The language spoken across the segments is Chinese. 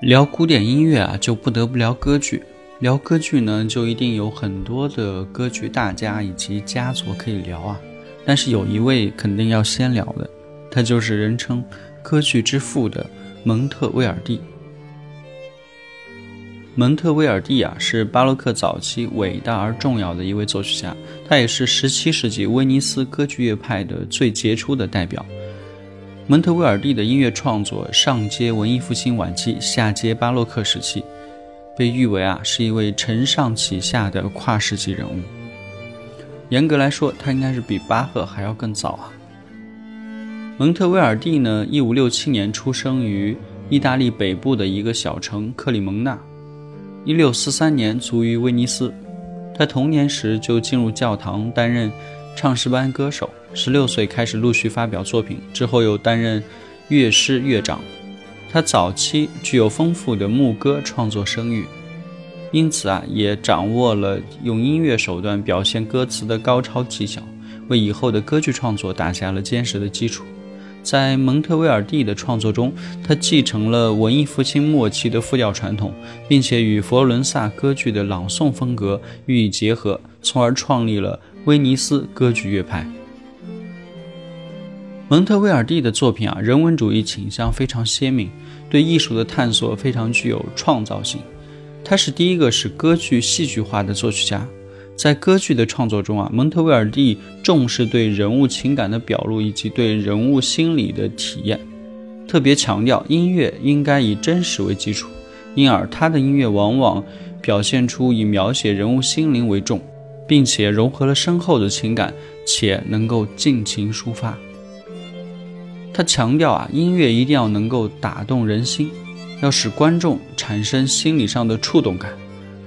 聊古典音乐啊，就不得不聊歌剧。聊歌剧呢，就一定有很多的歌剧大家以及家族可以聊啊。但是有一位肯定要先聊的，他就是人称“歌剧之父”的蒙特威尔第。蒙特威尔第啊，是巴洛克早期伟大而重要的一位作曲家，他也是17世纪威尼斯歌剧乐派的最杰出的代表。蒙特威尔第的音乐创作上接文艺复兴晚期，下接巴洛克时期，被誉为啊是一位承上启下的跨世纪人物。严格来说，他应该是比巴赫还要更早啊。蒙特威尔第呢，一五六七年出生于意大利北部的一个小城克里蒙纳，一六四三年卒于威尼斯。他童年时就进入教堂担任唱诗班歌手。十六岁开始陆续发表作品，之后又担任乐师、乐长。他早期具有丰富的牧歌创作声誉，因此啊，也掌握了用音乐手段表现歌词的高超技巧，为以后的歌剧创作打下了坚实的基础。在蒙特威尔第的创作中，他继承了文艺复兴末期的复调传统，并且与佛罗伦萨歌剧的朗诵风格予以结合，从而创立了威尼斯歌剧乐派。蒙特威尔第的作品啊，人文主义倾向非常鲜明，对艺术的探索非常具有创造性。他是第一个使歌剧戏剧化的作曲家。在歌剧的创作中啊，蒙特威尔第重视对人物情感的表露以及对人物心理的体验，特别强调音乐应该以真实为基础，因而他的音乐往往表现出以描写人物心灵为重，并且融合了深厚的情感，且能够尽情抒发。他强调啊，音乐一定要能够打动人心，要使观众产生心理上的触动感。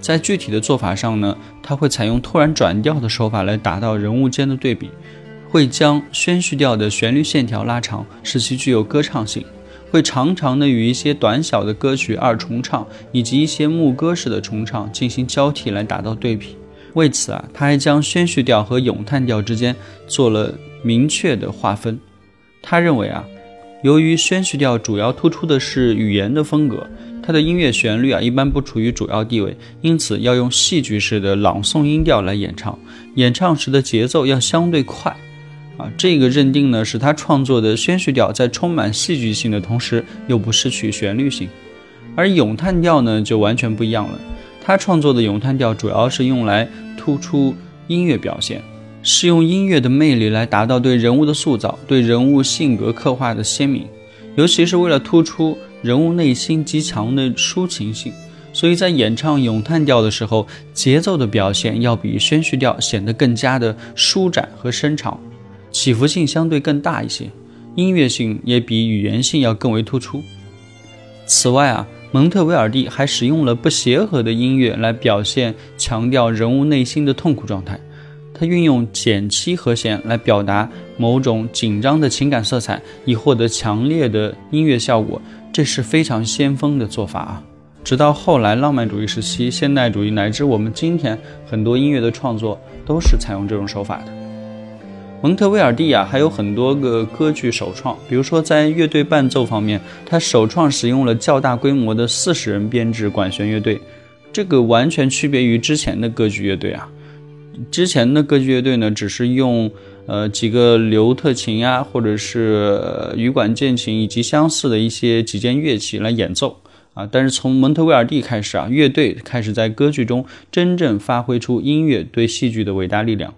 在具体的做法上呢，他会采用突然转调的手法来达到人物间的对比，会将宣叙调的旋律线条拉长，使其具有歌唱性，会常常的与一些短小的歌曲二重唱以及一些牧歌式的重唱进行交替来达到对比。为此啊，他还将宣叙调和咏叹调之间做了明确的划分。他认为啊，由于宣叙调主要突出的是语言的风格，它的音乐旋律啊一般不处于主要地位，因此要用戏剧式的朗诵音调来演唱，演唱时的节奏要相对快，啊，这个认定呢使他创作的宣叙调在充满戏剧性的同时又不失去旋律性，而咏叹调呢就完全不一样了，他创作的咏叹调主要是用来突出音乐表现。是用音乐的魅力来达到对人物的塑造、对人物性格刻画的鲜明，尤其是为了突出人物内心极强的抒情性，所以在演唱咏叹调的时候，节奏的表现要比宣叙调显得更加的舒展和深长，起伏性相对更大一些，音乐性也比语言性要更为突出。此外啊，蒙特威尔第还使用了不协和的音乐来表现、强调人物内心的痛苦状态。他运用减七和弦来表达某种紧张的情感色彩，以获得强烈的音乐效果，这是非常先锋的做法啊！直到后来浪漫主义时期、现代主义乃至我们今天很多音乐的创作都是采用这种手法的。蒙特威尔第啊，还有很多个歌剧首创，比如说在乐队伴奏方面，他首创使用了较大规模的四十人编制管弦乐队，这个完全区别于之前的歌剧乐队啊。之前的歌剧乐队呢，只是用呃几个刘特琴呀，或者是羽管键琴以及相似的一些几件乐器来演奏啊。但是从蒙特威尔第开始啊，乐队开始在歌剧中真正发挥出音乐对戏剧的伟大力量。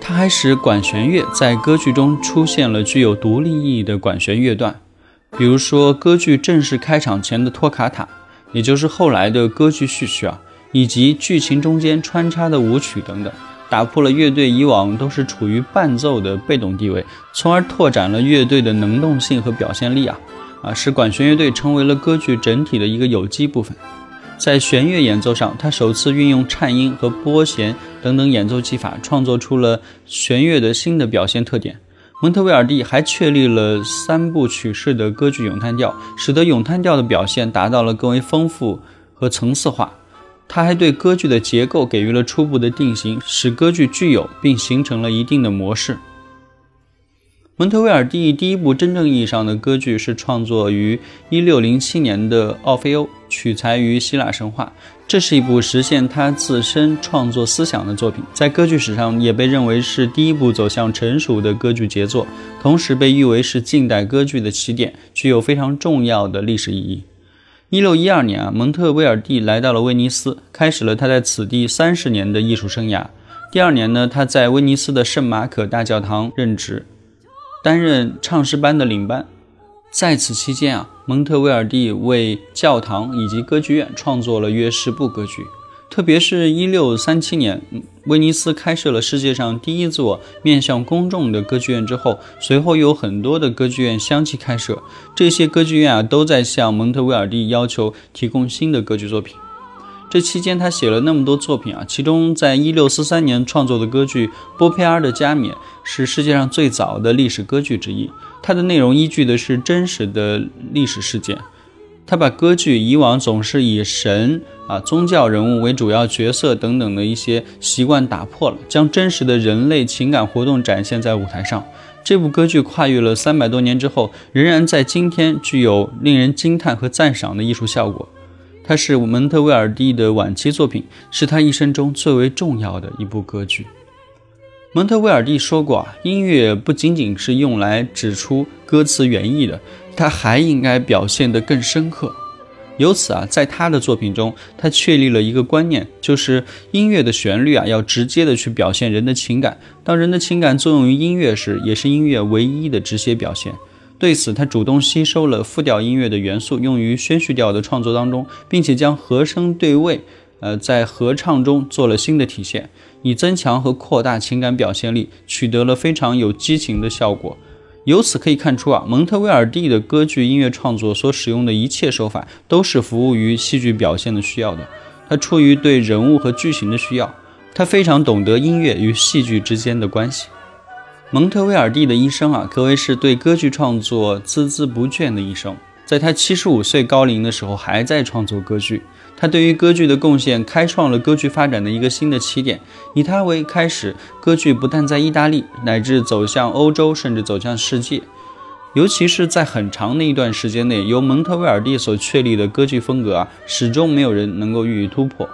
他还使管弦乐在歌剧中出现了具有独立意义的管弦乐段。比如说歌剧正式开场前的托卡塔，也就是后来的歌剧序曲啊，以及剧情中间穿插的舞曲等等，打破了乐队以往都是处于伴奏的被动地位，从而拓展了乐队的能动性和表现力啊啊，使管弦乐队成为了歌剧整体的一个有机部分。在弦乐演奏上，他首次运用颤音和拨弦等等演奏技法，创作出了弦乐的新的表现特点。蒙特威尔第还确立了三部曲式的歌剧咏叹调，使得咏叹调的表现达到了更为丰富和层次化。他还对歌剧的结构给予了初步的定型，使歌剧具有并形成了一定的模式。蒙特威尔第第一部真正意义上的歌剧是创作于一六零七年的《奥菲欧》，取材于希腊神话。这是一部实现他自身创作思想的作品，在歌剧史上也被认为是第一部走向成熟的歌剧杰作，同时被誉为是近代歌剧的起点，具有非常重要的历史意义。一六一二年啊，蒙特威尔第来到了威尼斯，开始了他在此地三十年的艺术生涯。第二年呢，他在威尼斯的圣马可大教堂任职。担任唱诗班的领班，在此期间啊，蒙特威尔第为教堂以及歌剧院创作了约十部歌剧。特别是一六三七年，威尼斯开设了世界上第一座面向公众的歌剧院之后，随后又有很多的歌剧院相继开设。这些歌剧院啊，都在向蒙特威尔第要求提供新的歌剧作品。这期间，他写了那么多作品啊，其中在一六四三年创作的歌剧《波佩尔的加冕》是世界上最早的历史歌剧之一。它的内容依据的是真实的历史事件。他把歌剧以往总是以神啊、宗教人物为主要角色等等的一些习惯打破了，将真实的人类情感活动展现在舞台上。这部歌剧跨越了三百多年之后，仍然在今天具有令人惊叹和赞赏的艺术效果。它是蒙特威尔第的晚期作品，是他一生中最为重要的一部歌剧。蒙特威尔第说过啊，音乐不仅仅是用来指出歌词原意的，它还应该表现得更深刻。由此啊，在他的作品中，他确立了一个观念，就是音乐的旋律啊，要直接的去表现人的情感。当人的情感作用于音乐时，也是音乐唯一的直接表现。对此，他主动吸收了复调音乐的元素，用于宣叙调的创作当中，并且将和声对位，呃，在合唱中做了新的体现，以增强和扩大情感表现力，取得了非常有激情的效果。由此可以看出啊，蒙特威尔第的歌剧音乐创作所使用的一切手法，都是服务于戏剧表现的需要的。他出于对人物和剧情的需要，他非常懂得音乐与戏剧之间的关系。蒙特威尔第的一生啊，可谓是对歌剧创作孜孜不倦的一生。在他七十五岁高龄的时候，还在创作歌剧。他对于歌剧的贡献，开创了歌剧发展的一个新的起点。以他为开始，歌剧不但在意大利，乃至走向欧洲，甚至走向世界。尤其是在很长的一段时间内，由蒙特威尔第所确立的歌剧风格啊，始终没有人能够予以突破。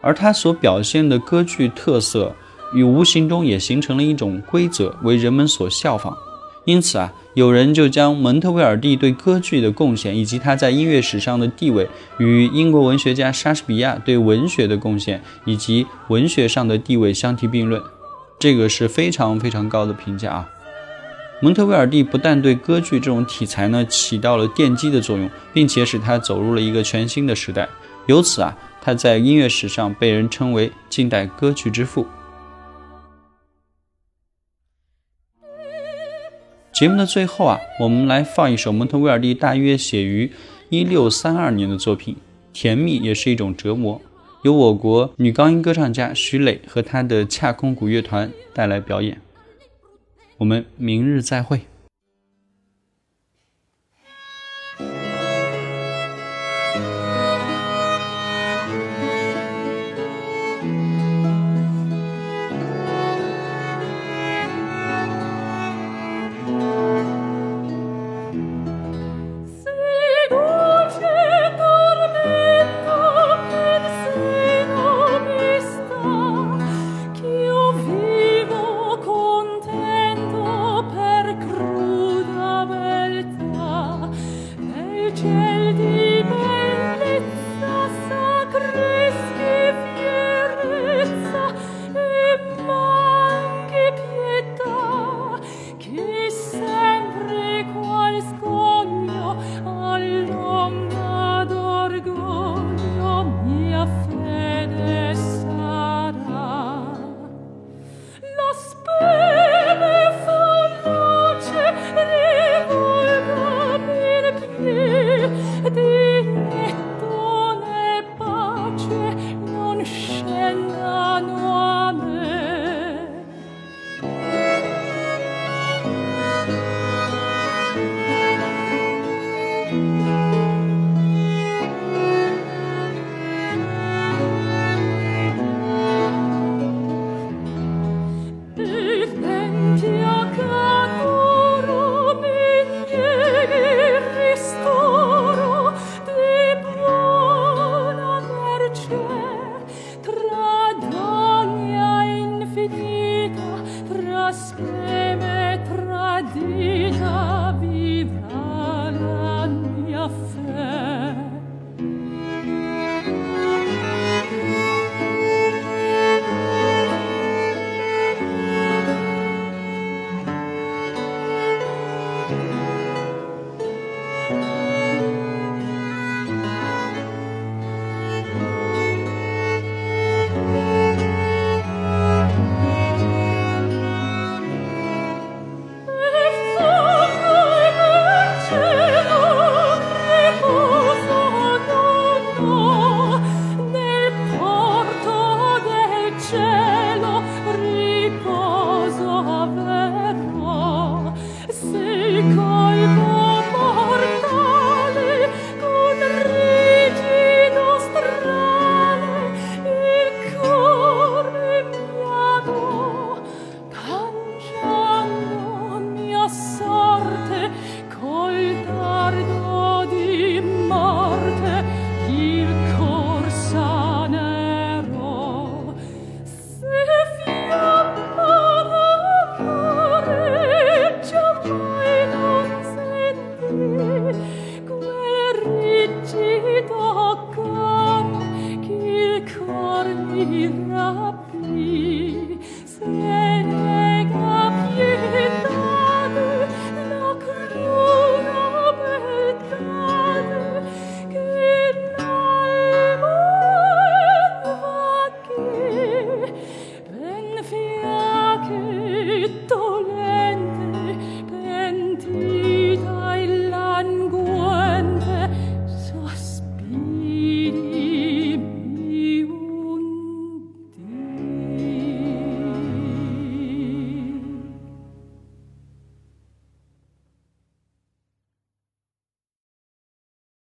而他所表现的歌剧特色。与无形中也形成了一种规则，为人们所效仿。因此啊，有人就将蒙特威尔第对歌剧的贡献，以及他在音乐史上的地位，与英国文学家莎士比亚对文学的贡献以及文学上的地位相提并论。这个是非常非常高的评价啊！蒙特威尔第不但对歌剧这种题材呢起到了奠基的作用，并且使他走入了一个全新的时代。由此啊，他在音乐史上被人称为近代歌剧之父。节目的最后啊，我们来放一首蒙特威尔第大约写于一六三二年的作品《甜蜜也是一种折磨》，由我国女高音歌唱家徐磊和她的恰空鼓乐团带来表演。我们明日再会。